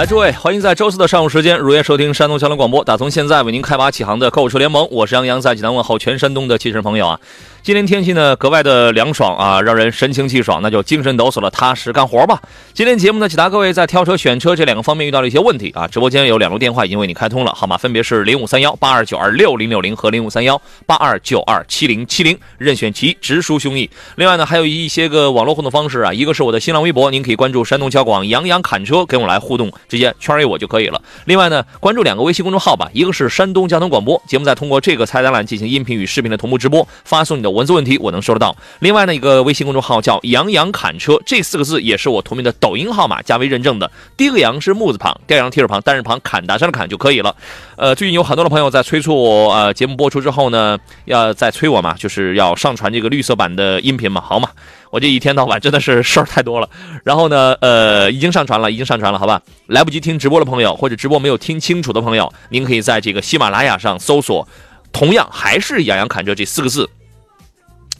来，诸位，欢迎在周四的上午时间如约收听山东交通广播。打从现在为您开发启航的购物车联盟，我是杨洋，在济南问候全山东的汽车朋友啊。今天天气呢格外的凉爽啊，让人神清气爽，那就精神抖擞的踏实干活吧。今天节目呢，解答各位在挑车、选车这两个方面遇到的一些问题啊。直播间有两路电话已经为你开通了，号码分别是零五三幺八二九二六零六零和零五三幺八二九二七零七零，任选其直抒胸臆。另外呢，还有一些个网络互动方式啊，一个是我的新浪微博，您可以关注山东交广杨洋侃车，跟我来互动，直接圈给我就可以了。另外呢，关注两个微信公众号吧，一个是山东交通广播，节目再通过这个菜单栏进行音频与视频的同步直播，发送你的文字问题，我能收。得到。另外呢，一个微信公众号叫“杨洋侃车”，这四个字也是我同名的抖音号码，加微认证的。第一个“杨”是木字旁，第二个“提手旁”，单人旁，侃大山的“侃”就可以了。呃，最近有很多的朋友在催促我，呃，节目播出之后呢，要再催我嘛，就是要上传这个绿色版的音频嘛。好嘛，我这一天到晚真的是事儿太多了。然后呢，呃，已经上传了，已经上传了，好吧。来不及听直播的朋友，或者直播没有听清楚的朋友，您可以在这个喜马拉雅上搜索，同样还是“杨洋侃车”这四个字。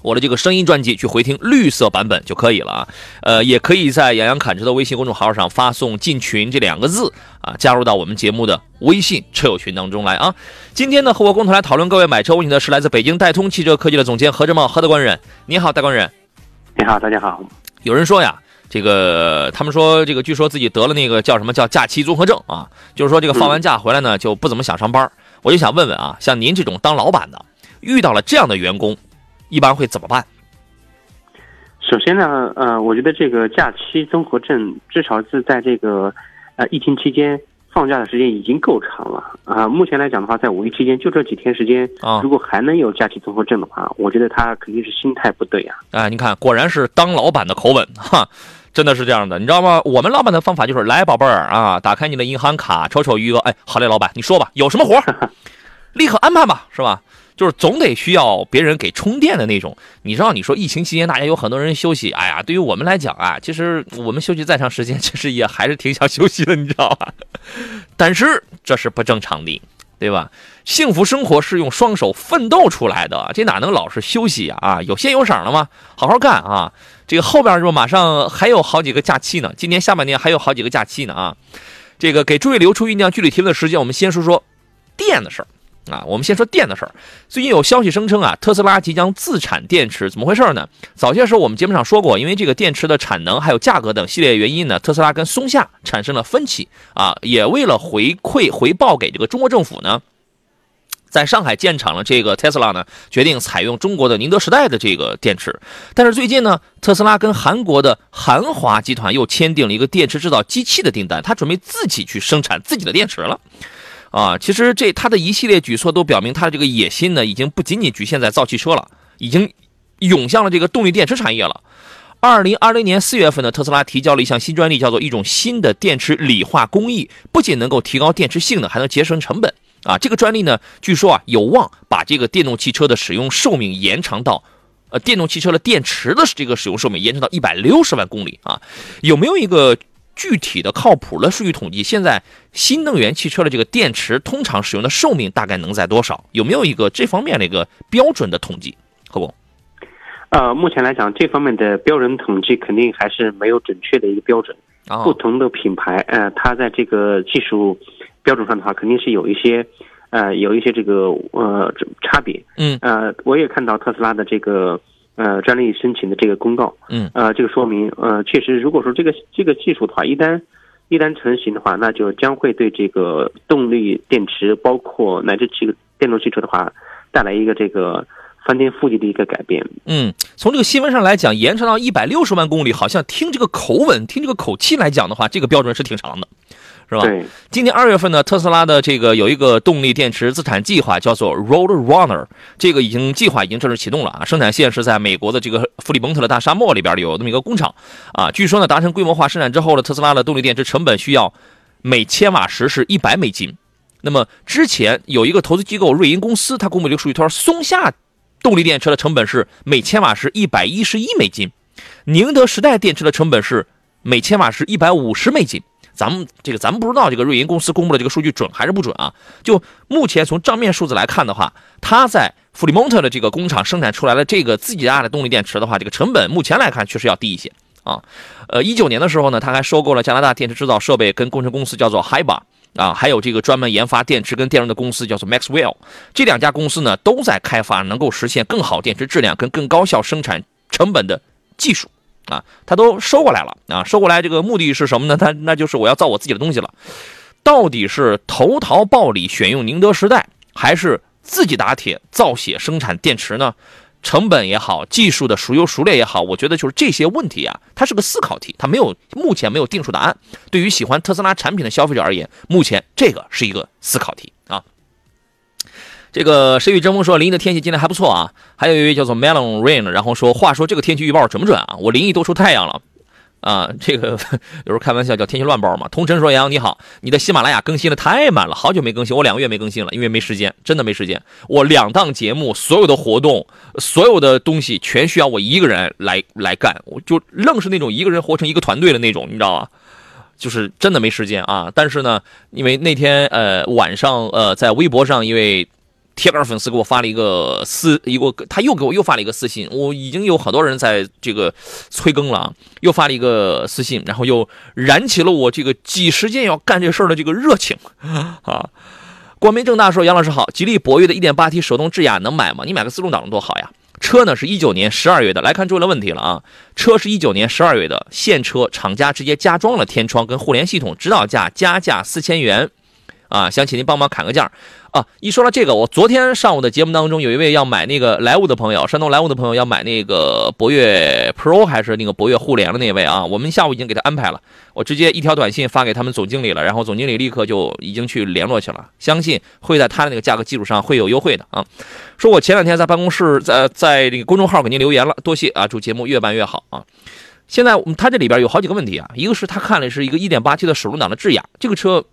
我的这个声音专辑去回听绿色版本就可以了啊，呃，也可以在杨洋侃车的微信公众号上发送“进群”这两个字啊，加入到我们节目的微信车友群当中来啊。今天呢，和我共同来讨论各位买车问题的是来自北京戴通汽车科技的总监何志茂何德官人。你好，戴官人。你好，大家好。有人说呀，这个他们说这个据说自己得了那个叫什么叫假期综合症啊，就是说这个放完假回来呢就不怎么想上班。我就想问问啊，像您这种当老板的，遇到了这样的员工。一般会怎么办？首先呢，呃，我觉得这个假期综合症至少是在这个呃疫情期间放假的时间已经够长了啊。目前来讲的话，在五一期间就这几天时间啊，如果还能有假期综合症的话，我觉得他肯定是心态不对啊。哎，你看，果然是当老板的口吻哈，真的是这样的，你知道吗？我们老板的方法就是来，宝贝儿啊，打开你的银行卡，瞅瞅余额，哎，好嘞，老板，你说吧，有什么活儿，立刻安排吧，是吧？就是总得需要别人给充电的那种，你知道？你说疫情期间大家有很多人休息，哎呀，对于我们来讲啊，其实我们休息再长时间，其实也还是挺想休息的，你知道吧？但是这是不正常的，对吧？幸福生活是用双手奋斗出来的，这哪能老是休息呀？啊，有线有赏了吗？好好干啊！这个后边是不马上还有好几个假期呢，今年下半年还有好几个假期呢啊！这个给诸位留出酝酿具体提问的时间，我们先说说电的事儿。啊，我们先说电的事儿。最近有消息声称啊，特斯拉即将自产电池，怎么回事呢？早些时候我们节目上说过，因为这个电池的产能还有价格等系列原因呢，特斯拉跟松下产生了分歧啊。也为了回馈回报给这个中国政府呢，在上海建厂了这个特斯拉呢，决定采用中国的宁德时代的这个电池。但是最近呢，特斯拉跟韩国的韩华集团又签订了一个电池制造机器的订单，他准备自己去生产自己的电池了。啊，其实这他的一系列举措都表明，他的这个野心呢，已经不仅仅局限在造汽车了，已经涌向了这个动力电池产业了。二零二零年四月份呢，特斯拉提交了一项新专利，叫做一种新的电池锂化工艺，不仅能够提高电池性能，还能节省成本。啊，这个专利呢，据说啊，有望把这个电动汽车的使用寿命延长到，呃，电动汽车的电池的这个使用寿命延长到一百六十万公里啊。有没有一个？具体的靠谱的数据统计，现在新能源汽车的这个电池通常使用的寿命大概能在多少？有没有一个这方面的一个标准的统计？何工？呃，目前来讲，这方面的标准统计肯定还是没有准确的一个标准。不同的品牌，呃，它在这个技术标准上的话，肯定是有一些，呃，有一些这个呃差别。嗯。呃，我也看到特斯拉的这个。呃，专利申请的这个公告，嗯，呃，这个说明，呃，确实，如果说这个这个技术的话，一旦一旦成型的话，那就将会对这个动力电池，包括乃至这个电动汽车的话，带来一个这个翻天覆地的一个改变。嗯，从这个新闻上来讲，延长到一百六十万公里，好像听这个口吻，听这个口气来讲的话，这个标准是挺长的。是吧？对，今年二月份呢，特斯拉的这个有一个动力电池资产计划，叫做 Roadrunner，这个已经计划已经正式启动了啊。生产线是在美国的这个弗里蒙特的大沙漠里边有那么一个工厂啊。据说呢，达成规模化生产之后呢，特斯拉的动力电池成本需要每千瓦时是一百美金。那么之前有一个投资机构瑞银公司，它公布了一个数据，他说松下动力电池的成本是每千瓦时一百一十一美金，宁德时代电池的成本是每千瓦时一百五十美金。咱们这个咱们不知道这个瑞银公司公布的这个数据准还是不准啊？就目前从账面数字来看的话，它在弗里蒙特的这个工厂生产出来的这个自己家的动力电池的话，这个成本目前来看确实要低一些啊。呃，一九年的时候呢，他还收购了加拿大电池制造设备跟工程公司叫做 Hiba 啊，还有这个专门研发电池跟电容的公司叫做 Maxwell。这两家公司呢，都在开发能够实现更好电池质量跟更高效生产成本的技术。啊，他都收过来了啊！收过来这个目的是什么呢？他那就是我要造我自己的东西了。到底是投桃报李选用宁德时代，还是自己打铁造血生产电池呢？成本也好，技术的孰优孰劣也好，我觉得就是这些问题啊，它是个思考题，它没有目前没有定数答案。对于喜欢特斯拉产品的消费者而言，目前这个是一个思考题。这个谁与争锋说临沂的天气今天还不错啊，还有一位叫做 Melon Rain，然后说话说这个天气预报准不准啊？我临沂都出太阳了啊，这个 有时候开玩笑叫天气乱报嘛。同城说杨洋你好，你的喜马拉雅更新的太慢了，好久没更新，我两个月没更新了，因为没时间，真的没时间。我两档节目所有的活动，所有的东西全需要我一个人来来干，我就愣是那种一个人活成一个团队的那种，你知道吗？就是真的没时间啊。但是呢，因为那天呃晚上呃在微博上因为。铁杆粉丝给我发了一个私一个，他又给我又发了一个私信，我已经有很多人在这个催更了啊，又发了一个私信，然后又燃起了我这个几十件要干这事儿的这个热情啊。光明正大说，杨老师好，吉利博越的 1.8T 手动智雅能买吗？你买个自动挡的多好呀。车呢是一九年十二月的，来看诸位的问题了啊。车是一九年十二月的现车，厂家直接加装了天窗跟互联系统，指导价加价四千元啊，想请您帮忙砍个价。啊，一说到这个，我昨天上午的节目当中，有一位要买那个莱芜的朋友，山东莱芜的朋友要买那个博越 Pro 还是那个博越互联的那位啊，我们下午已经给他安排了，我直接一条短信发给他们总经理了，然后总经理立刻就已经去联络去了，相信会在他的那个价格基础上会有优惠的啊。说我前两天在办公室在在那个公众号给您留言了，多谢啊，祝节目越办越好啊。现在他这里边有好几个问题啊，一个是他看的是一个 1.8T 的手动挡的智雅，这个车。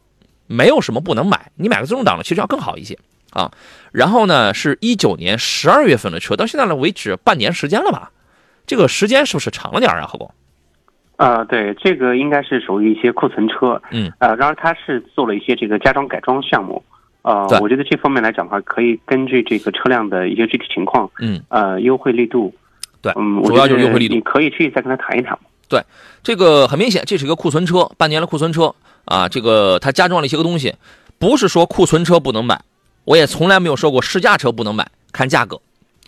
没有什么不能买，你买个自动挡的其实要更好一些啊。然后呢，是一九年十二月份的车，到现在呢为止半年时间了吧？这个时间是不是长了点啊？何工？啊，对，这个应该是属于一些库存车，嗯，呃，然而它是做了一些这个加装改装项目，呃，我觉得这方面来讲的话，可以根据这个车辆的一些具体情况，嗯，呃，优惠力度，对，嗯，主要就是优惠力度，你可以去再跟他谈一谈对，这个很明显，这是一个库存车，半年的库存车。啊，这个它加装了一些个东西，不是说库存车不能买，我也从来没有说过试驾车不能买，看价格，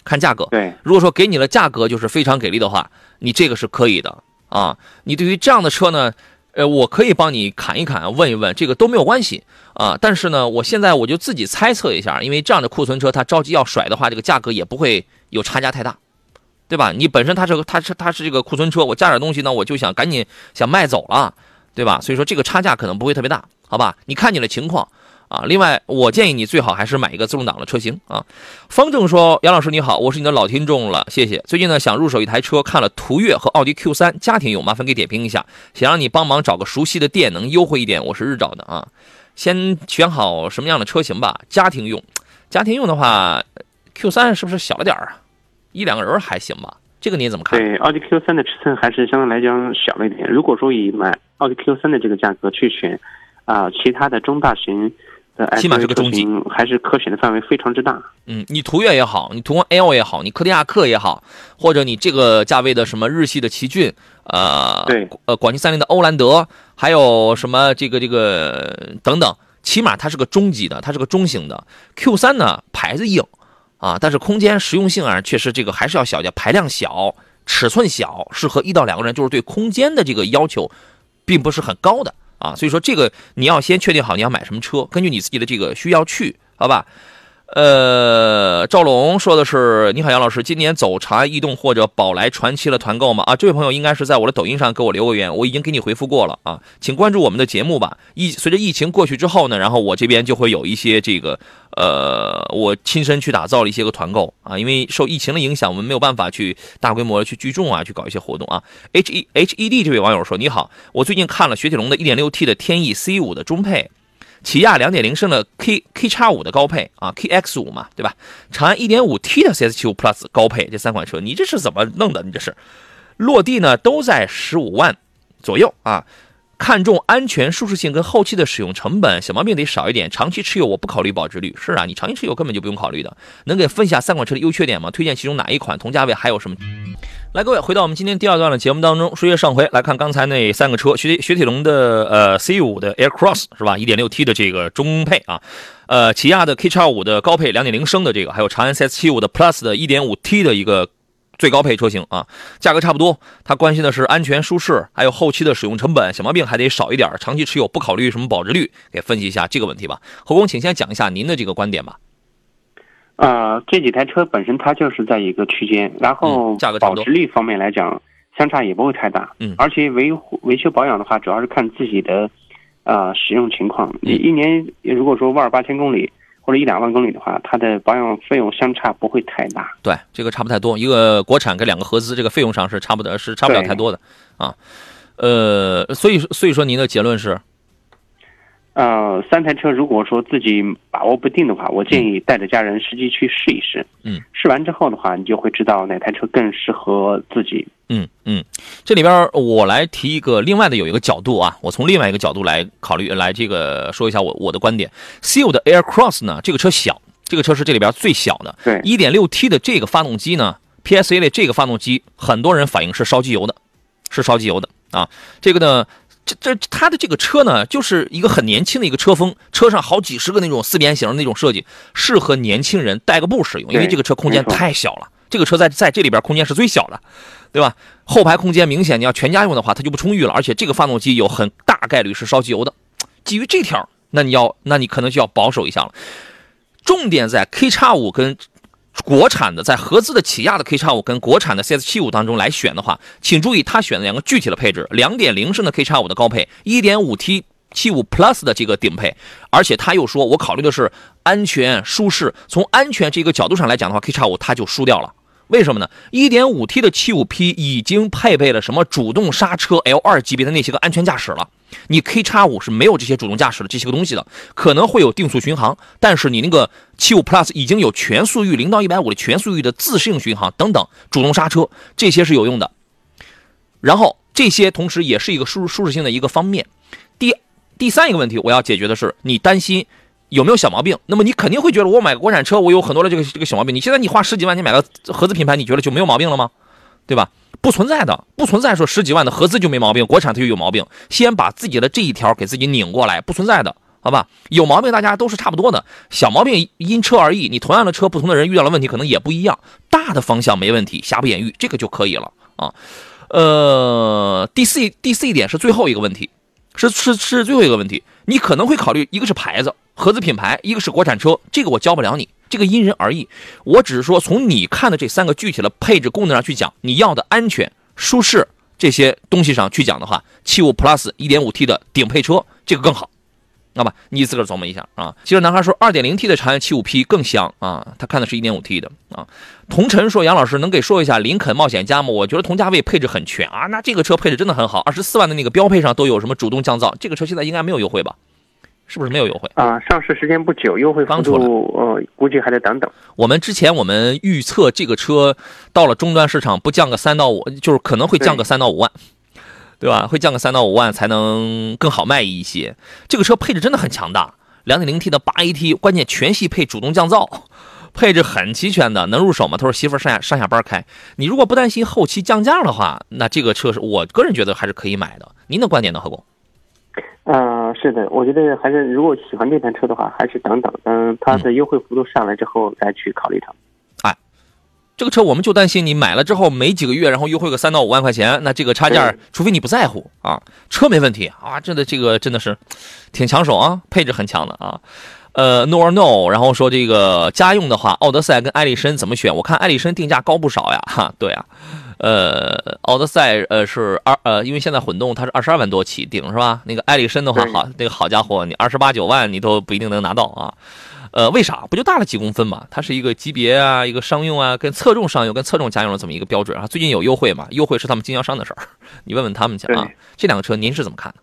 看价格。对，如果说给你的价格就是非常给力的话，你这个是可以的啊。你对于这样的车呢，呃，我可以帮你砍一砍，问一问，这个都没有关系啊。但是呢，我现在我就自己猜测一下，因为这样的库存车它着急要甩的话，这个价格也不会有差价太大，对吧？你本身它是它是它是这个库存车，我加点东西呢，我就想赶紧想卖走了。对吧？所以说这个差价可能不会特别大，好吧？你看你的情况啊。另外，我建议你最好还是买一个自动挡的车型啊。方正说：“杨老师你好，我是你的老听众了，谢谢。最近呢想入手一台车，看了途岳和奥迪 Q3 家庭用，麻烦给点评一下，想让你帮忙找个熟悉的店能优惠一点。我是日照的啊，先选好什么样的车型吧。家庭用，家庭用的话，Q3 是不是小了点啊？一两个人还行吧。”这个你怎么看？对，奥迪 Q 三的尺寸还是相对来讲小了一点。如果说以买奥迪 Q 三的这个价格去选，啊，其他的中大型的 SUV 车型，还是可选的范围非常之大。嗯，你途岳也好，你途观 L 也好，你柯迪亚克也好，或者你这个价位的什么日系的奇骏，呃，对，呃，广汽三菱的欧蓝德，还有什么这个这个等等，起码它是个中级的，它是个中型的 Q 三呢，牌子硬。啊，但是空间实用性啊，确实这个还是要小点，排量小，尺寸小，适合一到两个人，就是对空间的这个要求，并不是很高的啊。所以说这个你要先确定好你要买什么车，根据你自己的这个需要去，好吧？呃，赵龙说的是：“你好，杨老师，今年走长安逸动或者宝来传奇的团购吗？”啊，这位朋友应该是在我的抖音上给我留过言，我已经给你回复过了啊，请关注我们的节目吧。疫随着疫情过去之后呢，然后我这边就会有一些这个，呃，我亲身去打造了一些个团购啊，因为受疫情的影响，我们没有办法去大规模的去聚众啊，去搞一些活动啊。H E H E D 这位网友说：“你好，我最近看了雪铁龙的 1.6T 的天翼 C 五的中配。”起亚两点零升的 K K 叉五的高配啊，K X 五嘛，对吧？长安一点五 T 的 CS 七五 Plus 高配，这三款车，你这是怎么弄的？你这是落地呢，都在十五万左右啊。看重安全、舒适性跟后期的使用成本，小毛病得少一点。长期持有我不考虑保值率，是啊，你长期持有根本就不用考虑的。能给分享三款车的优缺点吗？推荐其中哪一款？同价位还有什么？来，各位回到我们今天第二段的节目当中，说一下上回来看刚才那三个车，雪雪铁龙的呃 C 五的 Air Cross 是吧？一点六 T 的这个中配啊，呃，起亚的 K 叉五的高配两点零升的这个，还有长安 CS 七五的 Plus 的一点五 T 的一个。最高配车型啊，价格差不多。他关心的是安全、舒适，还有后期的使用成本，小毛病还得少一点。长期持有不考虑什么保值率，给分析一下这个问题吧。何工，请先讲一下您的这个观点吧。啊，这几台车本身它就是在一个区间，然后价格保值率方面来讲，相差也不会太大。嗯，而且维护维修保养的话，主要是看自己的呃使用情况。你一年如果说万儿八千公里。或者一两万公里的话，它的保养费用相差不会太大。对，这个差不太多。一个国产跟两个合资，这个费用上是差不得，是差不了太多的啊。呃，所以所以说您的结论是？呃，三台车如果说自己把握不定的话，我建议带着家人实际去试一试。嗯，试完之后的话，你就会知道哪台车更适合自己。嗯嗯，这里边我来提一个另外的有一个角度啊，我从另外一个角度来考虑，来这个说一下我我的观点。C 五的 Air Cross 呢，这个车小，这个车是这里边最小的。对，一点六 T 的这个发动机呢，PSA 的这个发动机，很多人反映是烧机油的，是烧机油的啊。这个呢。这这它的这个车呢，就是一个很年轻的一个车风，车上好几十个那种四边形的那种设计，适合年轻人代个步使用，因为这个车空间太小了。这个车在在这里边空间是最小的，对吧？后排空间明显你要全家用的话，它就不充裕了，而且这个发动机有很大概率是烧机油的。基于这条，那你要那你可能就要保守一下了。重点在 K 叉五跟。国产的在合资的起亚的 kx 五跟国产的 CS 七五当中来选的话，请注意他选的两个具体的配置：两点零升的 kx 五的高配，一点五 T 七五 Plus 的这个顶配。而且他又说，我考虑的是安全舒适。从安全这个角度上来讲的话 kx 五它就输掉了。为什么呢？一点五 T 的七五 P 已经配备了什么主动刹车 L 二级别的那些个安全驾驶了。你 K 叉五是没有这些主动驾驶的这些个东西的，可能会有定速巡航，但是你那个七五 Plus 已经有全速域零到一百五的全速域的自适应巡航等等主动刹车，这些是有用的。然后这些同时也是一个舒舒适性的一个方面。第第三一个问题，我要解决的是你担心。有没有小毛病？那么你肯定会觉得我买个国产车，我有很多的这个这个小毛病。你现在你花十几万，你买个合资品牌，你觉得就没有毛病了吗？对吧？不存在的，不存在说十几万的合资就没毛病，国产它就有毛病。先把自己的这一条给自己拧过来，不存在的，好吧？有毛病大家都是差不多的，小毛病因车而异。你同样的车，不同的人遇到的问题可能也不一样。大的方向没问题，瑕不掩瑜，这个就可以了啊。呃，第四第四一点是最后一个问题，是是是最后一个问题，你可能会考虑一个是牌子。合资品牌，一个是国产车，这个我教不了你，这个因人而异。我只是说，从你看的这三个具体的配置功能上去讲，你要的安全、舒适这些东西上去讲的话，七五 Plus 一点五 T 的顶配车，这个更好，好吧？你自个琢磨一下啊。其实男孩说，二点零 T 的长安七五 P 更香啊，他看的是一点五 T 的啊。同尘说，杨老师能给说一下林肯冒险家吗？我觉得同价位配置很全啊，那这个车配置真的很好，二十四万的那个标配上都有什么主动降噪，这个车现在应该没有优惠吧？是不是没有优惠啊？上市时间不久，优惠幅度呃，估计还得等等。我们之前我们预测这个车到了终端市场不降个三到五，就是可能会降个三到五万，对吧？会降个三到五万才能更好卖一些。这个车配置真的很强大，两点零 T 的八 AT，关键全系配主动降噪，配置很齐全的，能入手吗？他说媳妇上下上下班开，你如果不担心后期降价的话，那这个车是我个人觉得还是可以买的。您的观点呢，何工？啊，是的，我觉得还是如果喜欢这台车的话，还是等等，等它的优惠幅度上来之后再去考虑它。哎，这个车我们就担心你买了之后没几个月，然后优惠个三到五万块钱，那这个差价，除非你不在乎啊，车没问题啊，真的这个真的是挺抢手啊，配置很强的啊。呃，no or no，然后说这个家用的话，奥德赛跟艾力绅怎么选？我看艾力绅定价高不少呀，哈，对啊，呃，奥德赛呃是二呃，因为现在混动它是二十二万多起顶是吧？那个艾力绅的话，好，那个好家伙，你二十八九万你都不一定能拿到啊。呃，为啥？不就大了几公分嘛？它是一个级别啊，一个商用啊，跟侧重商用跟侧重家用的这么一个标准啊。最近有优惠嘛？优惠是他们经销商的事儿，你问问他们去啊。这两个车您是怎么看的？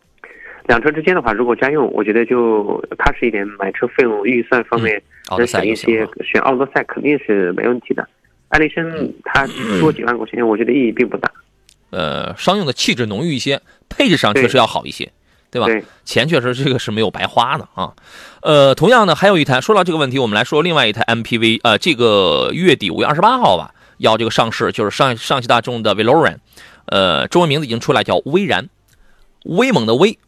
两车之间的话，如果家用，我觉得就踏实一点，买车费用预算方面奥德能省一些选奥德赛肯定是没问题的。艾力绅它多几万块钱，我觉得意义并不大。呃，商用的气质浓郁一些，配置上确实要好一些，对吧？对，钱确实这个是没有白花的啊。呃，同样呢，还有一台，说到这个问题，我们来说另外一台 MPV，呃，这个月底五月二十八号吧，要这个上市，就是上上汽大众的 Veloran，呃，中文名字已经出来，叫威然，威猛的威，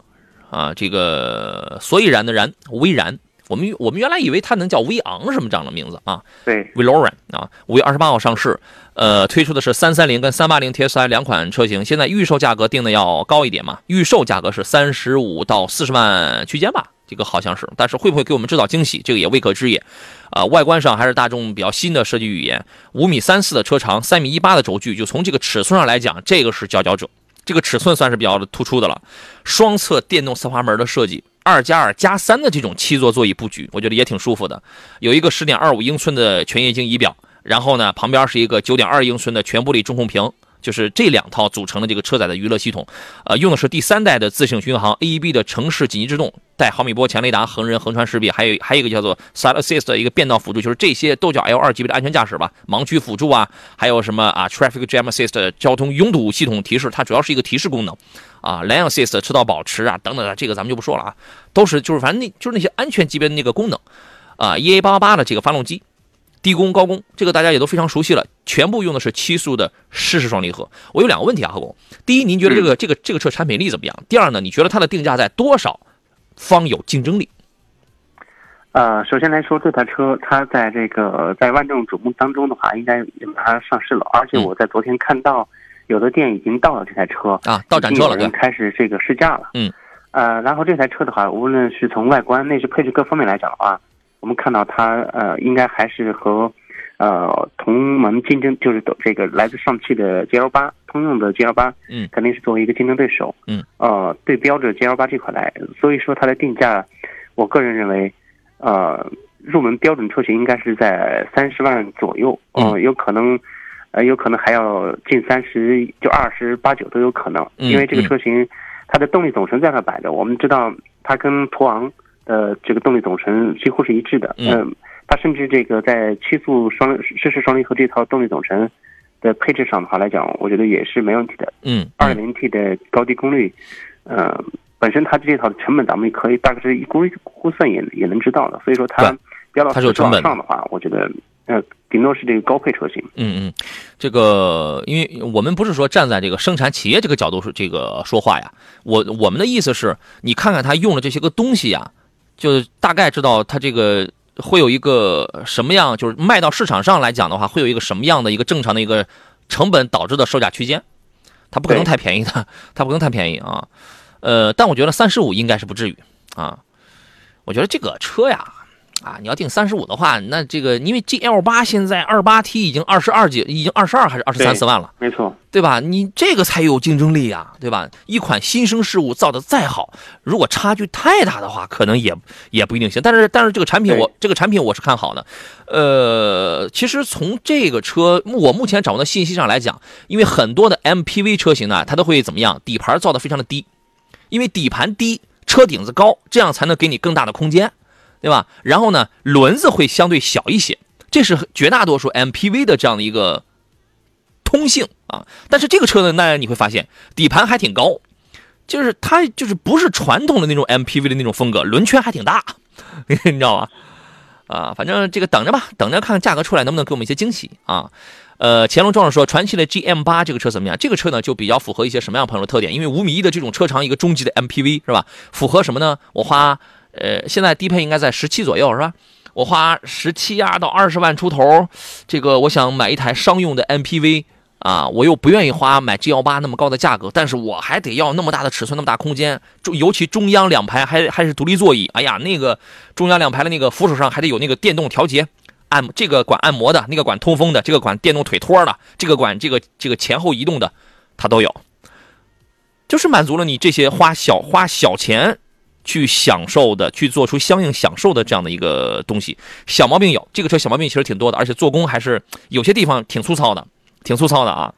啊，这个所以然的然，威然。我们我们原来以为它能叫威昂什么这样的名字啊，对，Veloran 啊，五月二十八号上市，呃，推出的是三三零跟三八零 TSI 两款车型，现在预售价格定的要高一点嘛，预售价格是三十五到四十万区间吧，这个好像是，但是会不会给我们制造惊喜，这个也未可知也。啊、外观上还是大众比较新的设计语言，五米三四的车长，三米一八的轴距，就从这个尺寸上来讲，这个是佼佼者，这个尺寸算是比较突出的了。双侧电动侧滑门的设计，二加二加三的这种七座座椅布局，我觉得也挺舒服的。有一个十点二五英寸的全液晶仪表，然后呢，旁边是一个九点二英寸的全玻璃中控屏，就是这两套组成的这个车载的娱乐系统。呃，用的是第三代的自适应巡航 AEB 的城市紧急制动，带毫米波前雷达、横人横穿识别，还有还有一个叫做 Side Assist 的一个变道辅助，就是这些都叫 L 二级别的安全驾驶吧，盲区辅助啊，还有什么啊 Traffic Jam Assist 交通拥堵系统提示，它主要是一个提示功能。啊，Lane Assist 车道保持啊，等等的，这个咱们就不说了啊，都是就是反正那就是那些安全级别的那个功能，啊，EA 八八八的这个发动机，低功高功，这个大家也都非常熟悉了，全部用的是七速的湿式双离合。我有两个问题啊，何工，第一，您觉得这个这个这个车产品力怎么样？第二呢，你觉得它的定价在多少方有竞争力？呃，首先来说，这台车它在这个在万众瞩目当中的话，应该马上上市了，而且嗯我在昨天看到有的店已经到了这台车，啊，到展车了，对已经开始这个试驾了。嗯，呃，然后这台车的话，无论是从外观、内饰配置各方面来讲的话，我们看到它呃，应该还是和呃同门竞争，就是这个来自上汽的 GL 八，通用的 GL 八，嗯肯定是作为一个竞争对手。嗯，呃，对标着 GL 八这款来，所以说它的定价，我个人认为，呃，入门标准车型应该是在三十万左右，嗯呃，有可能。呃，有可能还要近三十，就二十八九都有可能，嗯因为这个嗯车型它的动力总成在那摆着。我们知道它跟途昂的这个动力总成几乎是一致的，嗯呃它甚至这个在七速双湿式双离合这套动力总成的配置上的话来讲，我觉得也是没问题的。嗯，二点零 T 的高低功率，呃，本身它这套的成本咱们可以大概是一估估算也也能知道的，所以说它标到它是有成本上的话，我觉得呃顶多是这个高配车型。嗯嗯，这个，因为我们不是说站在这个生产企业这个角度是这个说话呀，我我们的意思是，你看看他用的这些个东西呀，就大概知道它这个会有一个什么样，就是卖到市场上来讲的话，会有一个什么样的一个正常的一个成本导致的售价区间，它不可能太便宜的，它不可能太便宜啊，呃，但我觉得三十五应该是不至于啊，我觉得这个车呀。啊，你要定三十五的话，那这个因为 GL 八现在二八 T 已经二十二几，已经二十二还是二十三四万了，没错，对吧？你这个才有竞争力呀，对吧？一款新生事物造的再好，如果差距太大的话，可能也也不一定行。但是但是这个产品我这个产品我是看好的。呃，其实从这个车我目前掌握的信息上来讲，因为很多的 MPV 车型呢，它都会怎么样？底盘造的非常的低，因为底盘低，车顶子高，这样才能给你更大的空间，对吧？然后呢，轮子会相对小一些，这是绝大多数 MPV 的这样的一个通性啊。但是这个车呢，那你会发现底盘还挺高，就是它就是不是传统的那种 MPV 的那种风格，轮圈还挺大，你知道吗？啊，反正这个等着吧，等着看价格出来能不能给我们一些惊喜啊。呃，乾隆壮士说，传祺的 GM 八这个车怎么样？这个车呢，就比较符合一些什么样朋友的特点？因为五米一的这种车长，一个中级的 MPV 是吧？符合什么呢？我花呃，现在低配应该在十七左右是吧？我花十七呀到二十万出头，这个我想买一台商用的 MPV，啊，我又不愿意花买 G 幺八那么高的价格，但是我还得要那么大的尺寸，那么大空间，中尤其中央两排还还是独立座椅，哎呀，那个中央两排的那个扶手上还得有那个电动调节，按这个管按摩的，那个管通风的，这个管电动腿托的，这个管这个这个前后移动的，它都有，就是满足了你这些花小花小钱去享受的，去做出相应享受的这样的一个东西。小毛病有，这个车小毛病其实挺多的，而且做工还是有些地方挺粗糙的。挺粗糙的啊，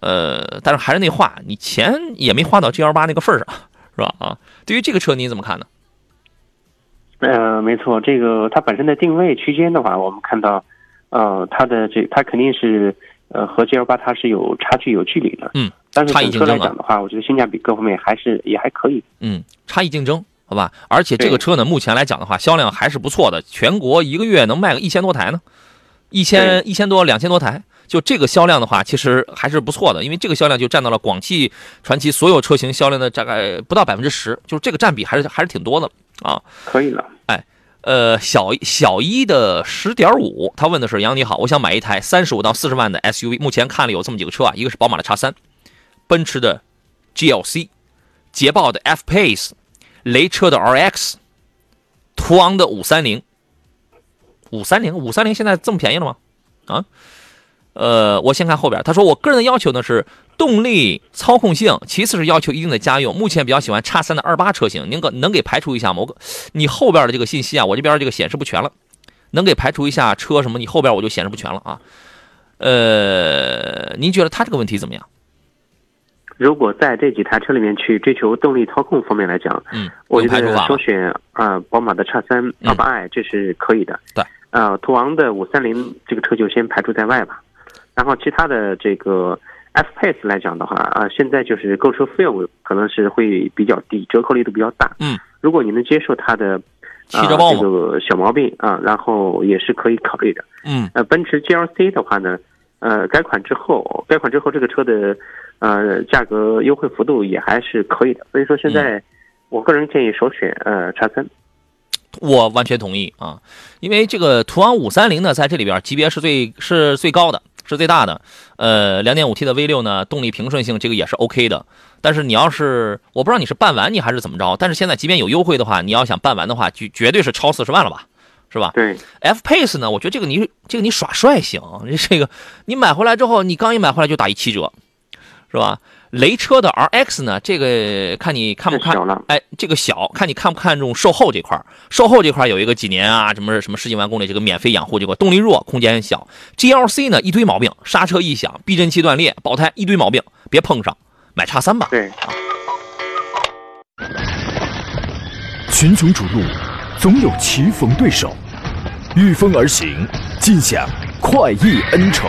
呃，但是还是那话，你钱也没花到 G L 八那个份上，是吧？啊，对于这个车你怎么看呢？呃，没错，这个它本身的定位区间的话，我们看到，呃，它的这它肯定是呃和 G L 八它是有差距有距离的，嗯，但是整车差异竞争啊来讲的话，我觉得性价比各方面还是也还可以。嗯，差异竞争，好吧？而且这个车呢，目前来讲的话，销量还是不错的，全国一个月能卖个一千多台呢，一千一千多两千多台。就这个销量的话，其实还是不错的，因为这个销量就占到了广汽传祺所有车型销量的大概不到百分之十，就是这个占比还是还是挺多的啊。可以了，哎呃，小小一的十点五，他问的是杨你好，我想买一台三十五到四十万的 SUV，目前看了有这么几个车啊，一个是宝马的叉三，奔驰的 GLC，捷豹的 F Pace，雷车的 RX，途昂的五三零，五三零五三零现在这么便宜了吗？啊？呃，我先看后边，他说我个人的要求呢是动力、操控性，其次是要求一定的家用。目前比较喜欢叉三的二八车型，您可能给排除一下吗？我你后边的这个信息啊，我这边这个显示不全了，能给排除一下车什么？你后边我就显示不全了啊。呃，您觉得他这个问题怎么样？如果在这几台车里面去追求动力操控方面来讲，嗯，我觉得？首选啊、呃宝马的叉三二八 i 这是可以的。对，呃，途昂的五三零这个车就先排除在外吧。然后其他的这个 F Pace 来讲的话，啊、现在就是购车费用可能是会比较低，折扣力度比较大。嗯，如果你能接受它的啊、这个小毛病啊、然后也是可以考虑的。嗯呃，奔驰 GLC 的话呢，呃，改款之后，改款之后这个车的呃价格优惠幅度也还是可以的，所以说现在我个人建议首选呃叉三。我完全同意啊，因为这个途昂五三零呢，在这里边级别是最是最高的，是最大的。呃，两点五 T 的 V 六呢，动力平顺性这个也是 OK 的。但是你要是我不知道你是办完你还是怎么着，但是现在即便有优惠的话，你要想办完的话，绝绝对是超四十万了吧，是吧？对，F Pace 呢，我觉得这个你这个你耍帅行，这这个你买回来之后，你刚一买回来就打一七折，是吧？雷车的 RX 呢，这个看你看不看了，哎，这个小，看你看不看重售后这块儿售后这块儿有一个几年啊，什么什么十几万公里这个免费养护这块，动力弱，空间小。GLC 呢一堆毛病，刹车异响，避震器断裂，爆胎一堆毛病，别碰上，买叉三吧。对，群雄逐鹿，总有棋逢对手，御风而行，尽享快意恩仇。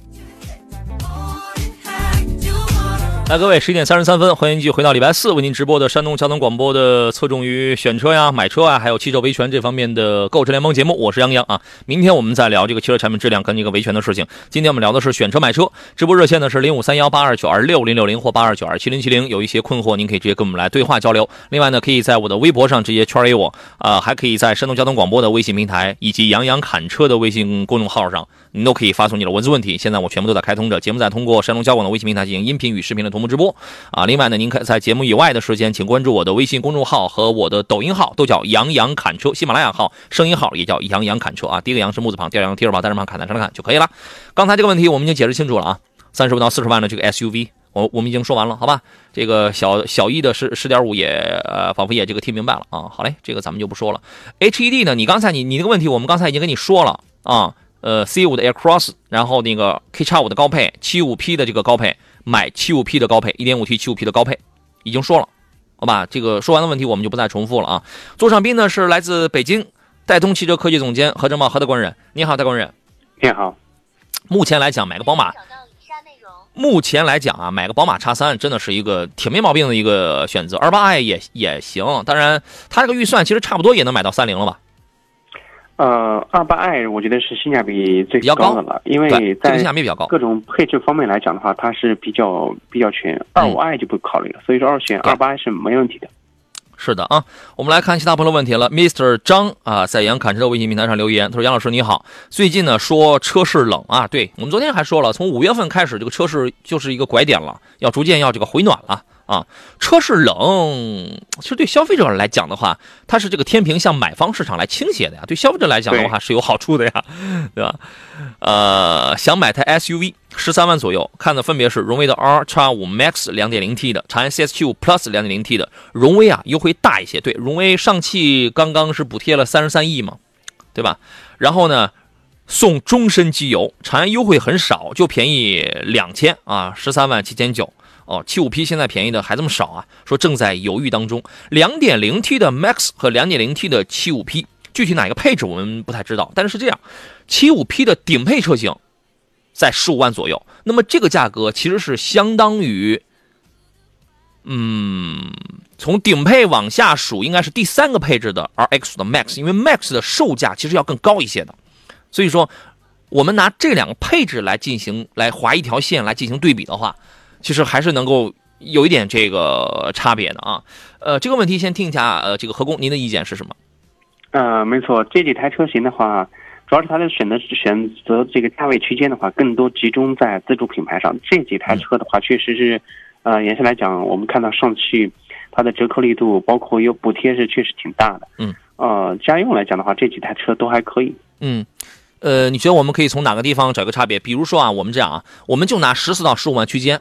来，各位，十一点三十三分，欢迎继续回到礼拜四为您直播的山东交通广播的侧重于选车呀、买车啊，还有汽车维权这方面的购车联盟节目。我是杨洋啊。明天我们再聊这个汽车产品质量跟这个维权的事情。今天我们聊的是选车买车，直播热线呢是零五三幺八二九二六零六零或八二九二七零七零。有一些困惑，您可以直接跟我们来对话交流。另外呢，可以在我的微博上直接圈 A 我啊、还可以在山东交通广播的微信平台以及杨洋侃车的微信公众号上，您都可以发送你的文字问题。现在我全部都在开通着，节目在通过山东交广的微信平台进行音频与视频的同步直播啊。另外呢，您可以在节目以外的时间，请关注我的微信公众号和我的抖音号，都叫杨洋侃车，喜马拉雅号声音号也叫杨洋侃车啊。第一个杨是木字旁，第二个杨提手旁，单人旁，侃单声的侃就可以了。刚才这个问题我们已经解释清楚了啊，三十五到四十万的这个 SUV。我我们已经说完了，好吧？这个小小易的十十点五也呃，仿佛也这个听明白了啊。好嘞，这个咱们就不说了。HED 呢？你刚才你你那个问题，我们刚才已经跟你说了啊。呃，C 五的 Aircross，然后那个 K 叉五的高配，七五 P 的这个高配，买七五 P 的高配，一点五 T 七五 P 的高配，已经说了，好吧？这个说完的问题我们就不再重复了啊。座上宾呢是来自北京戴通汽车科技总监何正茂何大官人，你好，大官人。你好，目前来讲，买个宝马。目前来讲啊，买个宝马叉三真的是一个挺没毛病的一个选择，二八 i 也也行。当然，它这个预算其实差不多也能买到三菱了吧？呃，二八 i 我觉得是性价比最高高的了，因为在性价比比较高。各种配置方面来讲的话，它是比较比较全。二五 i 就不考虑了，所以说二选二八 i 是没问题的。是的啊，我们来看其他朋友的问题了。Mr. 张啊，在杨侃车的微信平台上留言，他说：“杨老师你好，最近呢说车市冷啊，对我们昨天还说了，从五月份开始，这个车市就是一个拐点了，要逐渐要这个回暖了啊。车是冷，其实对消费者来讲的话，它是这个天平向买方市场来倾斜的呀，对消费者来讲的话是有好处的呀，对吧？呃，想买台 SUV，十三万左右，看的分别是荣威的 R x 五 Max 两点零 T 的，长安 CS 五 Plus 两点零 T 的，荣威啊优惠大一些。对，荣威上汽刚刚是补贴了三十三亿嘛，对吧？然后呢，送终身机油，长安优惠很少，就便宜两千啊，十三万七千九。哦，七五 P 现在便宜的还这么少啊？说正在犹豫当中。两点零 T 的 Max 和两点零 T 的七五 P，具体哪个配置我们不太知道，但是是这样，七五 P 的顶配车型在十五万左右，那么这个价格其实是相当于，嗯，从顶配往下数，应该是第三个配置的 RX 的 Max，因为 Max 的售价其实要更高一些的，所以说我们拿这两个配置来进行来划一条线来进行对比的话，其实还是能够有一点这个差别的啊。呃，这个问题先听一下，呃，这个何工您的意见是什么？呃，没错，这几台车型的话，主要是它的选择选择这个价位区间的话，更多集中在自主品牌上。这几台车的话，确实是，呃，沿下来讲，我们看到上汽它的折扣力度，包括有补贴是确实挺大的。嗯。呃，家用来讲的话，这几台车都还可以。嗯，呃，你觉得我们可以从哪个地方找个差别？比如说啊，我们这样啊，我们就拿十四到十五万区间，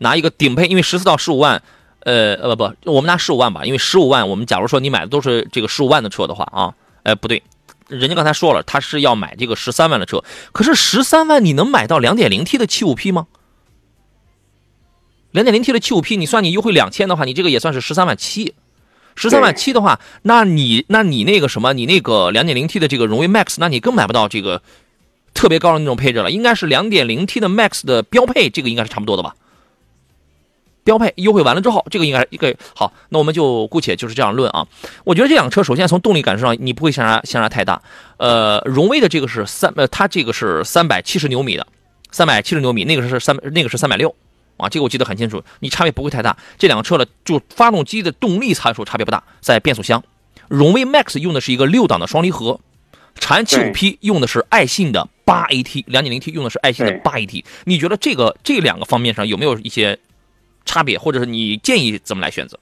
拿一个顶配，因为十四到十五万，呃呃不，我们拿十五万吧，因为十五万，我们假如说你买的都是这个十五万的车的话啊，哎不对，人家刚才说了，他是要买这个十三万的车，可是十三万你能买到两点零 T 的七五 P 吗？两点零 T 的七五 P，你算你优惠两千的话，你这个也算是十三万七。十三万七的话，那你那你那个什么，你那个两点零 T 的这个荣威 Max，那你更买不到这个特别高的那种配置了，应该是两点零 T 的 Max 的标配，这个应该是差不多的吧？标配优惠完了之后，这个应该一个好，那我们就姑且就是这样论啊。我觉得这辆车首先从动力感受上，你不会相差相差太大。呃，荣威的这个是三呃，它这个是三百七十牛米的，三百七十牛米，那个是三那个是三百六啊，这个我记得很清楚，你差别不会太大。这两个车的就发动机的动力参数差别不大，在变速箱，荣威 Max 用的是一个六档的双离合，长安七五 P 用的是爱信的八 AT，两点零 T 用的是爱信的八 AT。你觉得这个这两个方面上有没有一些差别，或者是你建议怎么来选择？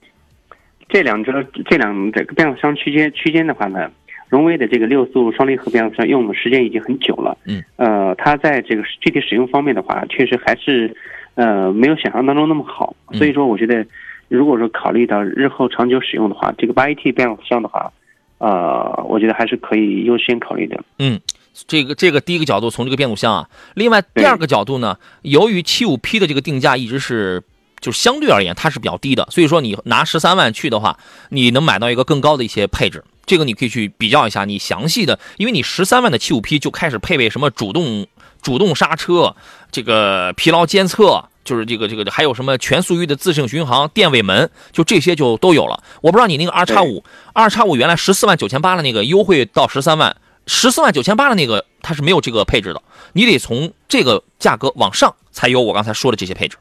这两车这两这个变速箱区间区间的话呢，荣威的这个六速双离合变速箱用的时间已经很久了。嗯。呃，它在这个具体使用方面的话，确实还是呃没有想象当中那么好。嗯所以说，我觉得如果说考虑到日后长久使用的话，这个八 AT 变速箱的话，呃，我觉得还是可以优先考虑的。嗯这个这个第一个角度从这个变速箱啊，另外第二个角度呢，由于七五 P 的这个定价一直是就是相对而言它是比较低的，所以说你拿十三万去的话，你能买到一个更高的一些配置。这个你可以去比较一下，你详细的，因为你十三万的七五 P 就开始配备什么主动主动刹车，这个疲劳监测，就是这个这个还有什么全速域的自适应巡航、电尾门，就这些就都有了。我不知道你那个二叉五二叉五原来十四万九千八的那个优惠到十三万，十四万九千八的那个它是没有这个配置的，你得从这个价格往上才有我刚才说的这些配置。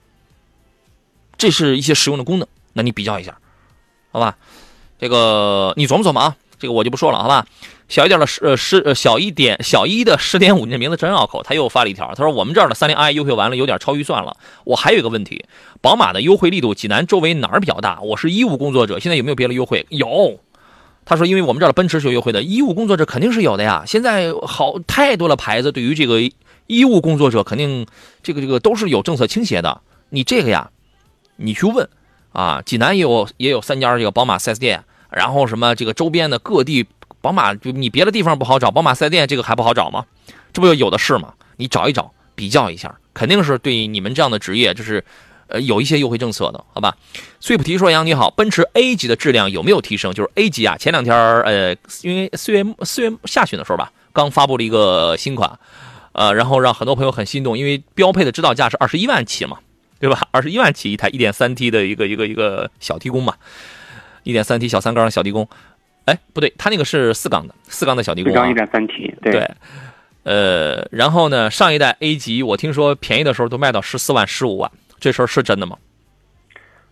这是一些实用的功能，那你比较一下，好吧？这个你琢磨琢磨啊，这个我就不说了，好吧？小一点的十呃十呃小一点小一的十点五，你这名字真拗口。他又发了一条，他说我们这儿的三菱 i 优惠完了，有点超预算了。我还有一个问题，宝马的优惠力度，济南周围哪儿比较大？我是医务工作者，现在有没有别的优惠？有。他说，因为我们这儿的奔驰是有优惠的，医务工作者肯定是有的呀。现在好太多的牌子，对于这个医务工作者，肯定这个这个都是有政策倾斜的。你这个呀，你去问啊，济南也有也有三家这个宝马 4S 店，然后什么这个周边的各地宝马，就你别的地方不好找，宝马 4S 店这个还不好找吗？这不就有的是吗？你找一找，比较一下，肯定是对你们这样的职业，就是呃有一些优惠政策的，好吧？翠普提说：“杨你好，奔驰 A 级的质量有没有提升？就是 A 级啊，前两天呃，因为四月四月下旬的时候吧，刚发布了一个新款，呃，然后让很多朋友很心动，因为标配的指导价是二十一万起嘛，对吧？二十一万起一台一点三 T 的一个一个一个小低功嘛，一点三 T 小三缸小低功。哎，不对，它那个是四缸的，四缸的小低功啊。一点三 T，对。呃，然后呢，上一代 A 级我听说便宜的时候都卖到十四万、十五万，这事儿是真的吗？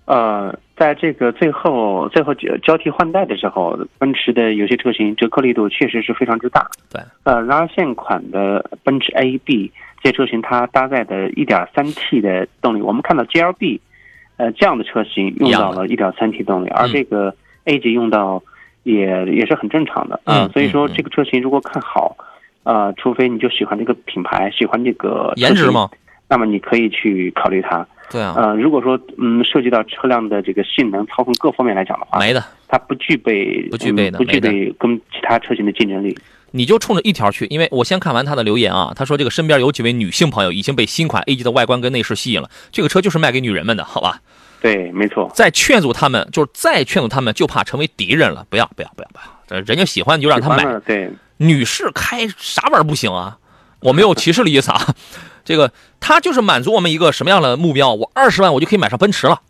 呃，在这个最后最后交交替换代的时候，奔驰的有些车型折扣力度确实是非常之大。对。呃，然而现款的奔驰 A、B 这些车型，它搭载的 1.3T 的动力，我们看到 GLB，呃，这样的车型用到了 1.3T 动力，而这个 A 级用到也也是很正常的嗯。所以说，这个车型如果看好。呃，除非你就喜欢这个品牌，喜欢这个颜值吗？那么你可以去考虑它。对啊。呃，如果说嗯涉及到车辆的这个性能、操控各方面来讲的话，没的，它不具备，不具备的，不具备跟其他车型的竞争力。你就冲着一条去，因为我先看完他的留言啊，他说这个身边有几位女性朋友已经被新款 A 级的外观跟内饰吸引了，这个车就是卖给女人们的，好吧？对，没错。再劝阻他们，就是再劝阻他们，就怕成为敌人了。不要，不要，不要，不要！人家喜欢就让他买。对。女士开啥玩意儿不行啊？我没有歧视的意思啊，这个他就是满足我们一个什么样的目标？我二十万我就可以买上奔驰了。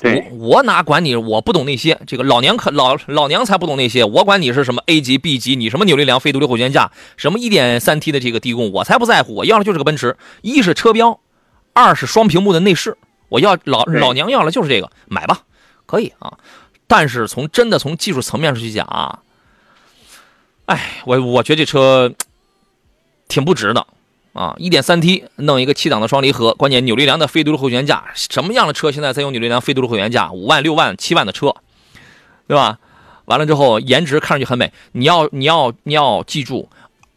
对，我哪管你？我不懂那些，这个老娘可老老娘才不懂那些。我管你是什么 A 级、B 级，你什么扭力梁、非独立后悬架，什么一点三 T 的这个低功，我才不在乎。我要的就是个奔驰，一是车标，二是双屏幕的内饰。我要老老娘要的就是这个，买吧，可以啊。但是从真的从技术层面上去讲啊。哎，我我觉得这车挺不值的啊！一点三 T 弄一个七档的双离合，关键扭力梁的非独立后悬架，什么样的车现在在用扭力梁非独立后悬架？五万、六万、七万的车，对吧？完了之后，颜值看上去很美。你要你要你要记住，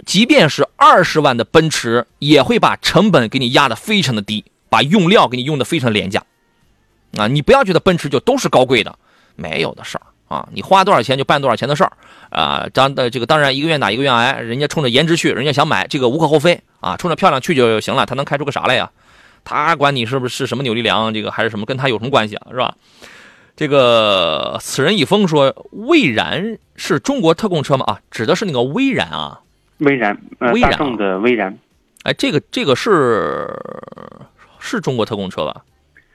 即便是二十万的奔驰，也会把成本给你压得非常的低，把用料给你用的非常廉价啊！你不要觉得奔驰就都是高贵的，没有的事儿。啊，你花多少钱就办多少钱的事儿，啊，当的这个当然一个愿打一个愿挨，人家冲着颜值去，人家想买这个无可厚非啊，冲着漂亮去就行了，他能开出个啥来呀？他管你是不是什么扭力梁，这个还是什么，跟他有什么关系啊？是吧？这个此人已封说，蔚然是中国特供车吗？啊，指的是那个蔚然啊，蔚然，蔚然，大众的蔚然。哎，这个这个是是中国特供车吧？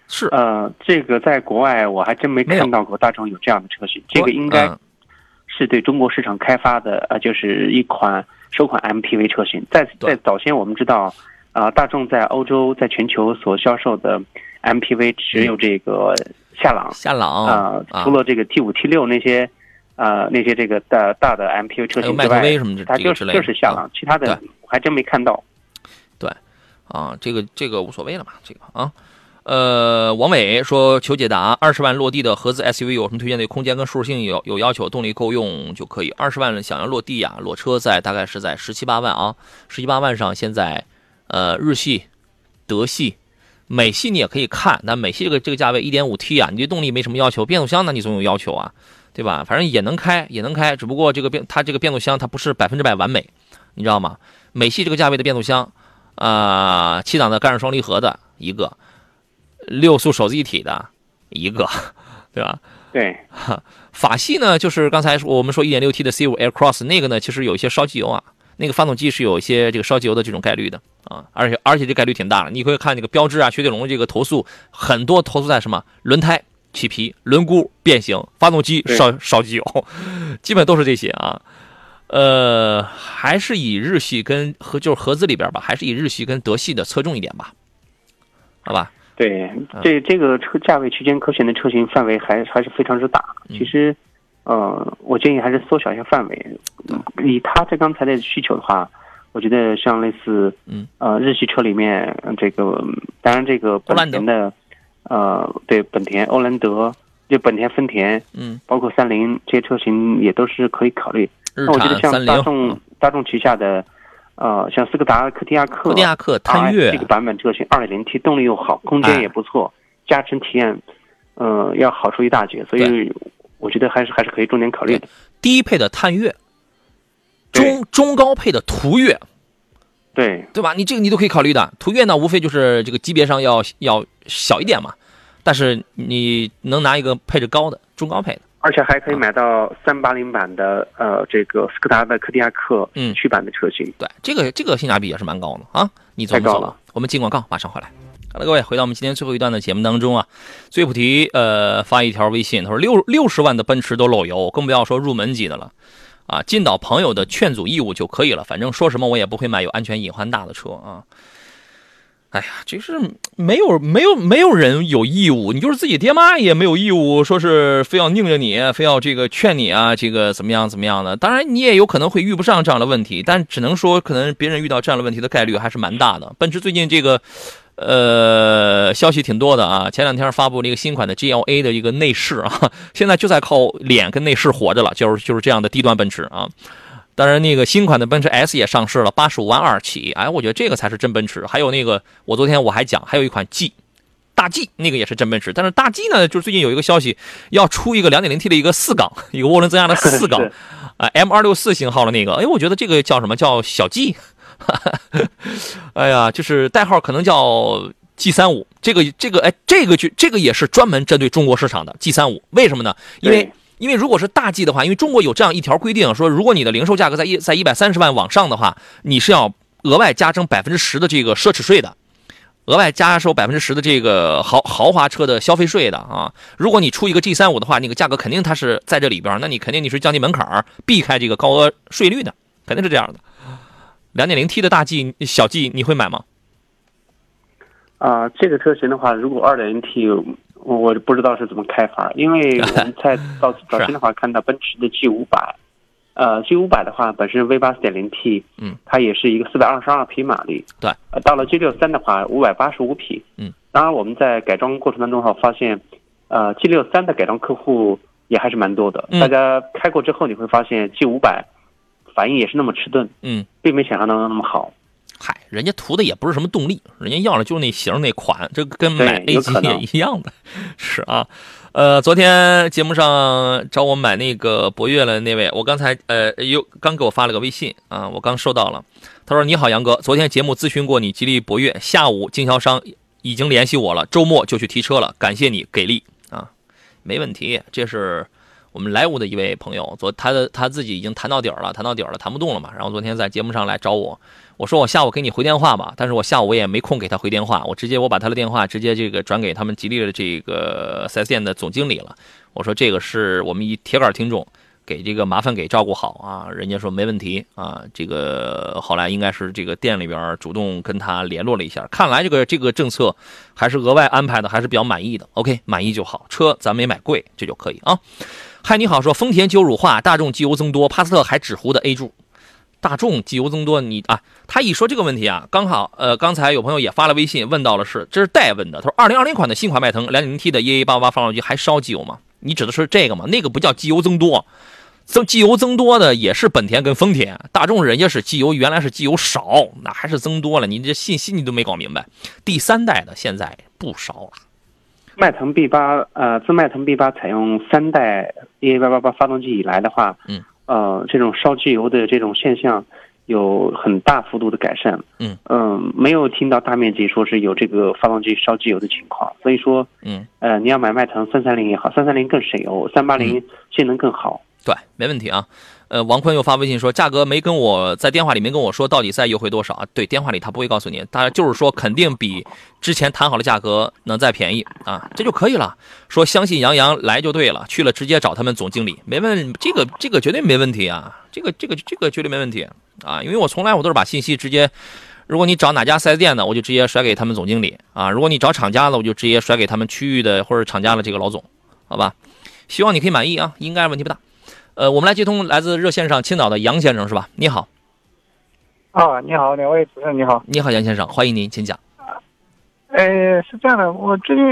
是呃，这个在国外我还真没看到过大众有这样的车型。这个应该是对中国市场开发的，呃，就是一款首款 MPV 车型。在在早先我们知道，啊，大众在欧洲在全球所销售的 MPV 只有这个夏朗，夏朗啊，除了这个 T 五 T 六那些，呃，那些这个大大的 MPV 车型之外，它就是就是夏朗，其他的我还真没看到。对，啊，这个这个无所谓了嘛，这个啊。呃，王伟说求解答：二十万落地的合资 SUV 有什么推荐？对空间跟舒适性有有要求，动力够用就可以。二十万想要落地呀，裸车在大概是在十七八万啊，十七八万上现在，呃，日系、德系、美系你也可以看。那美系这个这个价位一点五 T 啊，你对动力没什么要求，变速箱呢你总有要求啊，对吧？反正也能开，也能开，只不过这个变它这个变速箱它不是百分之百完美，你知道吗？美系这个价位的变速箱，啊，七档的干式双离合的一个。六速手自一体的一个，对吧？对，法系呢，就是刚才我们说一点六 T 的 C5 Aircross 那个呢，其实有一些烧机油啊，那个发动机是有一些这个烧机油的这种概率的啊，而且而且这概率挺大的。你可以看这个标志啊，雪铁龙这个投诉很多投诉在什么？轮胎起皮、轮毂变形、发动机烧烧机油，基本都是这些啊。呃，还是以日系跟和就是合资里边吧，还是以日系跟德系的侧重一点吧，好吧？对，这这个车价位区间可选的车型范围还还是非常之大。其实，呃，我建议还是缩小一下范围。以他这刚才的需求的话，我觉得像类似，嗯，呃，日系车里面这个，当然这个本田的，呃，对，本田、欧蓝德，就本田、丰田，嗯，包括三菱这些车型也都是可以考虑。那我觉得像大众大众旗下的。呃，像斯柯达柯迪亚克、柯迪亚克探岳这个版本车型，二点零 T 动力又好，空间也不错，驾乘体验，呃，要好出一大截，所以我觉得还是还是可以重点考虑的。低配的探岳，中中高配的途岳，对对吧？你这个你都可以考虑的。途岳呢，无非就是这个级别上要要小一点嘛，但是你能拿一个配置高的中高配的。而且还可以买到三八零版的呃，这个斯柯达的柯迪亚克嗯驱版的车型。对，这个这个性价比也是蛮高的啊。你怎么走了？我们进广告，马上回来。好了，各位，回到我们今天最后一段的节目当中啊，最普提呃发一条微信，他说六六十万的奔驰都漏油，更不要说入门级的了。啊，尽到朋友的劝阻义务就可以了。反正说什么我也不会买有安全隐患大的车啊。哎呀，就是没有没有没有人有义务，你就是自己爹妈也没有义务，说是非要拧着你，非要这个劝你啊，这个怎么样怎么样的。当然你也有可能会遇不上这样的问题，但只能说可能别人遇到这样的问题的概率还是蛮大的。奔驰最近这个。呃，消息挺多的啊。前两天发布了一个新款的 GLA 的一个内饰啊，现在就在靠脸跟内饰活着了，就是就是这样的低端奔驰啊。当然，那个新款的奔驰 S 也上市了，八十五万二起。哎，我觉得这个才是真奔驰。还有那个，我昨天我还讲，还有一款 G 大 G，那个也是真奔驰。但是大 G 呢，就是最近有一个消息要出一个两点零 T 的一个四缸，一个涡轮增压的四缸 啊，M264 型号的那个。哎，我觉得这个叫什么叫小 G。哎呀，就是代号可能叫 G 三五，这个这个哎，这个就这个也是专门针对中国市场的 G 三五。为什么呢？因为因为如果是大 G 的话，因为中国有这样一条规定，说如果你的零售价格在一在一百三十万往上的话，你是要额外加征百分之十的这个奢侈税的，额外加收百分之十的这个豪豪华车的消费税的啊。如果你出一个 G 三五的话，那个价格肯定它是在这里边，那你肯定你是降低门槛避开这个高额税率的，肯定是这样的。两点零 T 的大 G 小 G 你会买吗？啊，这个车型的话，如果二点零 T，我不知道是怎么开发，因为 我们在到早前的话看到奔驰的 G 五百，呃，G 五百的话本身 V 八四点零 T，嗯，它也是一个四百二十二匹马力，对，呃，到了 G 六三的话五百八十五匹，嗯，当然我们在改装过程当中哈发现，呃，G 六三的改装客户也还是蛮多的，大家开过之后你会发现 G 五百。反应也是那么迟钝，嗯，并没想象当中那么好。嗨，人家图的也不是什么动力，人家要的就是那型那款，这跟买 A 级也一样的。是啊，呃，昨天节目上找我买那个博越的那位，我刚才呃又刚给我发了个微信啊，我刚收到了。他说：“你好，杨哥，昨天节目咨询过你吉利博越，下午经销商已经联系我了，周末就去提车了，感谢你给力啊，没问题，这是。”我们莱芜的一位朋友，昨他的他自己已经谈到底儿了，谈到底儿了，谈不动了嘛。然后昨天在节目上来找我，我说我下午给你回电话吧，但是我下午我也没空给他回电话，我直接我把他的电话直接这个转给他们吉利的这个四 S 店的总经理了。我说这个是我们一铁杆听众，给这个麻烦给照顾好啊。人家说没问题啊，这个后来应该是这个店里边主动跟他联络了一下，看来这个这个政策还是额外安排的，还是比较满意的。OK，满意就好，车咱没买贵，这就可以啊。嗨，你好，说丰田机油乳化，大众机油增多，帕萨特还纸糊的 A 柱，大众机油增多，你啊，他一说这个问题啊，刚好呃，刚才有朋友也发了微信问到了，是这是代问的，他说二零二零款的新款迈腾两点零 T 的 EA 八八发动机还烧机油吗？你指的是这个吗？那个不叫机油增多，增机油增多的也是本田跟丰田，大众人家是机油原来是机油少，那还是增多了，你这信息你都没搞明白，第三代的现在不烧了。迈腾 B 八，呃，自迈腾 B 八采用三代 EA 八八八发动机以来的话，嗯，呃，这种烧机油的这种现象有很大幅度的改善，嗯。嗯，没有听到大面积说是有这个发动机烧机油的情况，所以说，嗯，呃，你要买迈腾三三零也好，三三零更省油，三八零性能更好，对，没问题啊。呃，王坤又发微信说，价格没跟我在电话里没跟我说到底再优惠多少啊？对，电话里他不会告诉你，他就是说肯定比之前谈好的价格能再便宜啊，这就可以了。说相信杨洋来就对了，去了直接找他们总经理，没问这个这个绝对没问题啊，这个这个这个绝对没问题啊，因为我从来我都是把信息直接，如果你找哪家四 S 店的，我就直接甩给他们总经理啊；如果你找厂家的，我就直接甩给他们区域的或者厂家的这个老总，好吧？希望你可以满意啊，应该问题不大。呃，我们来接通来自热线上青岛的杨先生，是吧？你好。啊，你好，两位主持人，你好。你好，杨先生，欢迎您，请讲。呃，是这样的，我最近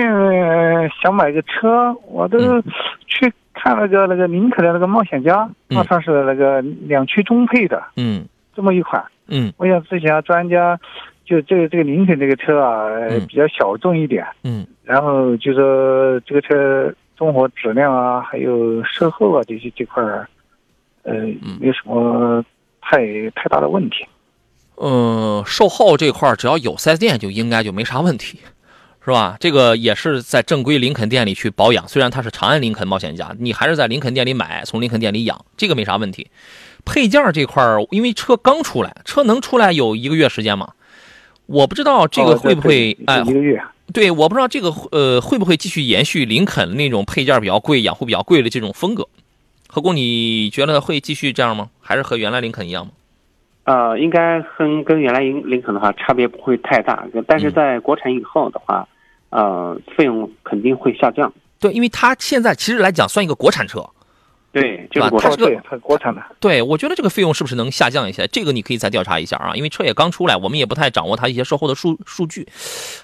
想买个车，我都去看那个那个林肯的那个冒险家，好像是那个两驱中配的，嗯，这么一款，嗯，我想咨询下专家，就这个这个林肯这个车啊，比较小众一点，嗯，然后就说这个车。综合质量啊，还有售后啊这些这块儿，呃，没有什么太太大的问题。嗯，售后这块儿只要有四 S 店就应该就没啥问题，是吧？这个也是在正规林肯店里去保养，虽然它是长安林肯冒险家，你还是在林肯店里买，从林肯店里养，这个没啥问题。配件这块儿，因为车刚出来，车能出来有一个月时间吗？我不知道这个会不会哎，一个月对，我不知道这个呃会不会继续延续林肯那种配件比较贵、养护比较贵的这种风格。何工，你觉得会继续这样吗？还是和原来林肯一样吗？呃，应该跟跟原来林林肯的话差别不会太大，但是在国产以后的话，呃，费用肯定会下降。对，因为它现在其实来讲算一个国产车，对，就是国产对，它国产的。对我觉得这个费用是不是能下降一些？这个你可以再调查一下啊，因为车也刚出来，我们也不太掌握它一些售后的数数据。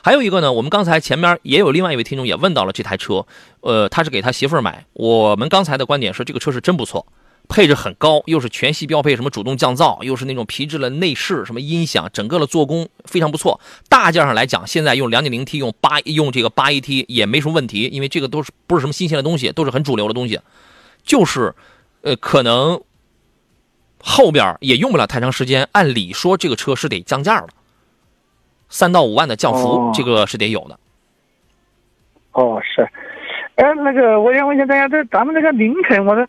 还有一个呢，我们刚才前面也有另外一位听众也问到了这台车，呃，他是给他媳妇儿买。我们刚才的观点是这个车是真不错，配置很高，又是全系标配，什么主动降噪，又是那种皮质的内饰，什么音响，整个的做工非常不错。大件上来讲，现在用 2.0T 用八用这个 8AT 也没什么问题，因为这个都是不是什么新鲜的东西，都是很主流的东西，就是呃可能后边也用不了太长时间。按理说这个车是得降价了，三到五万的降幅，哦这个是得有的。哦，是。哎，那个我想问一下大家，这咱们这个林肯，我说，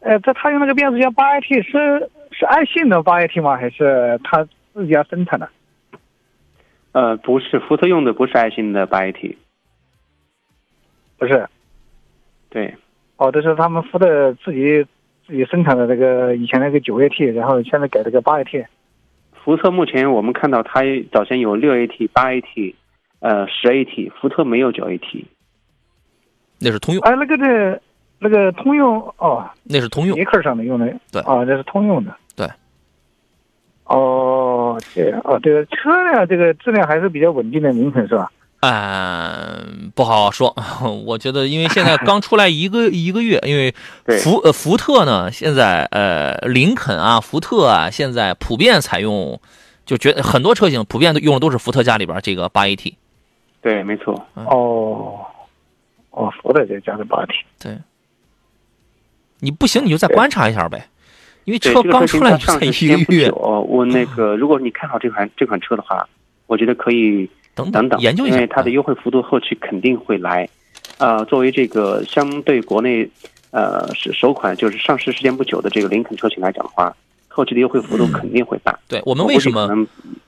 呃，这他用那个变速箱八 AT 是是爱信的八 AT 吗？还是他自己家生产的？呃，不是，福特用的不是爱信的八 AT，不是。对，哦，这是他们福特自己自己生产的那个以前那个九 AT，然后现在改了个八 AT。福特目前我们看到它早先有六 AT、八 AT，呃，十 AT，福特没有九 AT。那是通用，哎，那个这那个通用哦，那是通用尼。克上的用的，对啊，那是通用的，对。哦，这样哦，对，车呢，这个质量还是比较稳定的，林肯是吧？嗯，不好说。我觉得，因为现在刚出来一个 一个月，因为福呃福特呢，现在呃林肯啊、福特啊，现在普遍采用，就觉得很多车型普遍都用的都是福特家里边这个八 AT。对，没错。哦，哦，福特这加的八 AT。对，你不行你就再观察一下呗，因为，车刚出来才一个月时间不久，，我那个如果你看好这款这款车的话，我觉得可以等等等，研究一下。因为它的优惠幅度后期肯定会来。呃，作为这个相对国内呃是首款就是上市时间不久的这个林肯车型来讲的话，后期的优惠幅度肯定会大。对我们为什么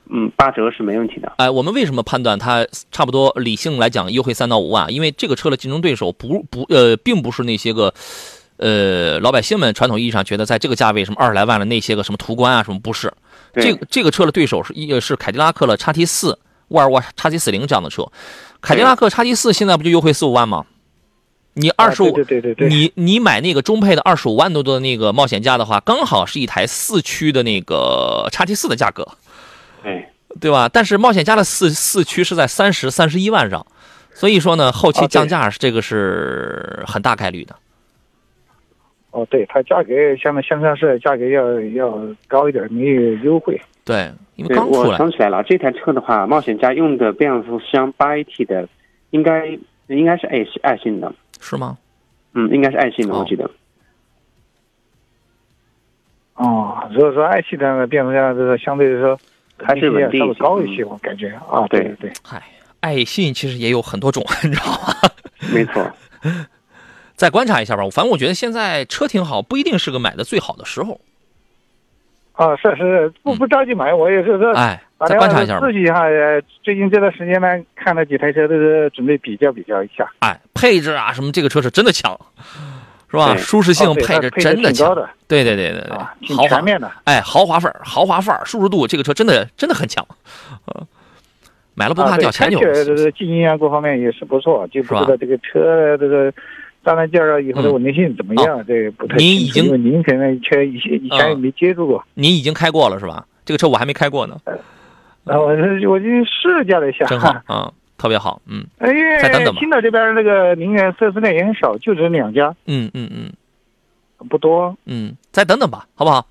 嗯八折是没问题的。哎，我们为什么判断它差不多理性来讲优惠三到五万？因为这个车的竞争对手不不呃，并不是那些个呃老百姓们传统意义上觉得在这个价位什么二十来万的那些个什么途观啊什么不是，对这个这个车的对手是一是凯迪拉克的叉 T 四、沃尔沃叉 T 四零这样的车，凯迪拉克叉 T 四现在不就优惠四五万吗？你二十五，啊对对对你你买那个中配的二十五万多的那个冒险家的话，刚好是一台四驱的那个叉 T 四的价格。对，对吧？但是冒险家的四四驱是在三十三十一万上，所以说呢，后期降价是这个是很大概率的。哦，对，它价格现在现在是价格要要高一点，没有优惠。对，因为刚出来，想起来了，这台车的话，冒险家用的变速箱八 AT 的，应该应该是爱信爱信的，是吗？嗯，应该是爱信的，哦我记得。哦，如果说爱信的变速箱，这个相对来说还是稳定稍微高一些，我感觉啊，对对对。嗨，爱信其实也有很多种，你知道吗？没错，再观察一下吧。反正我觉得现在车挺好，不一定是个买的最好的时候。啊，是是，不不着急买，我也是说，哎，再观察一下吧自。己哈，呃最近这段时间呢，看了几台车，都是准备比较比较一下。哎，配置啊什么，这个车是真的强，是吧？舒适性、配置真的强对对对对对，豪华全面的。哎，豪华范儿、豪华范儿、舒适度，这个车真的真的很强，呃，买了不怕掉钱就开起来这。个静音啊，各方面也是不错，就不是吧知道这个车这个上来介绍以后的嗯。稳定性怎么样，这个不太您已经您可能车以前以前也嗯没接触过。您已经开过了是吧？这个车我还没开过呢，啊我是我就试驾了一下，真好 啊，特别好，嗯。哎，再等等吧。青岛这边那个宁远四 S 店也很少，就这两家，嗯嗯嗯。不多。嗯，再等等吧，好不好？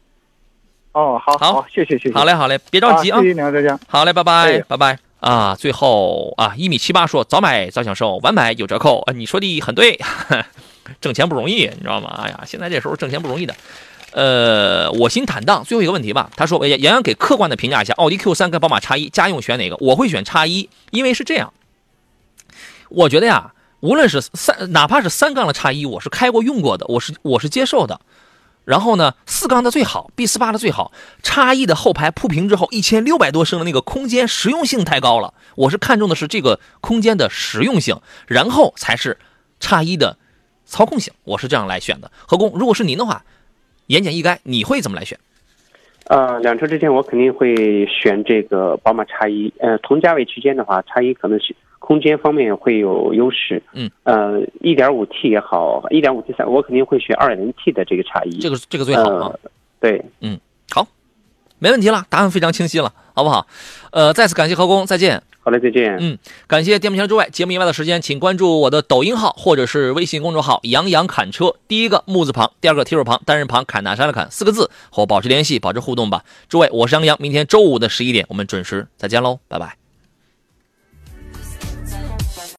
哦，好好。好，谢谢谢谢。好嘞好嘞，别着急啊。谢，谢两位大家。好嘞，拜拜哎拜拜啊！最后啊，一米七八说早买早享受，晚买有折扣啊，你说的很对，挣钱不容易，你知道吗？哎呀，现在这时候挣钱不容易的。呃，我心坦荡。最后一个问题吧，他说：“杨洋给客观的评价一下，奥迪 Q 三跟宝马叉一，家用选哪个？我会选叉一，因为是这样，我觉得呀，无论是三，哪怕是三缸的叉一，我是开过用过的，我是我是接受的。然后呢，四缸的最好，B 四八的最好，叉一的后排铺平之后，一千六百多升的那个空间实用性太高了，我是看中的是这个空间的实用性，然后才是叉一的操控性，我是这样来选的。何工，如果是您的话，言简意赅，你会怎么来选？呃，两车之间我肯定会选这个宝马叉一。呃，同价位区间的话，叉一可能是空间方面会有优势。嗯。呃，一点五 T 也好，一点五 T 三，我肯定会选二点零 T 的这个叉一。这个这个最好啊。对，嗯，好，没问题了，答案非常清晰了，好不好？呃，再次感谢何工，再见。好嘞，再见。嗯，感谢电瓶车之外，节目以外的时间，请关注我的抖音号或者是微信公众号“杨洋侃车”，第一个木字旁，第二个提手旁，单人旁，侃大山的侃四个字，和我保持联系，保持互动吧。诸位，我是杨洋，明天周五的十一点，我们准时再见喽，拜拜。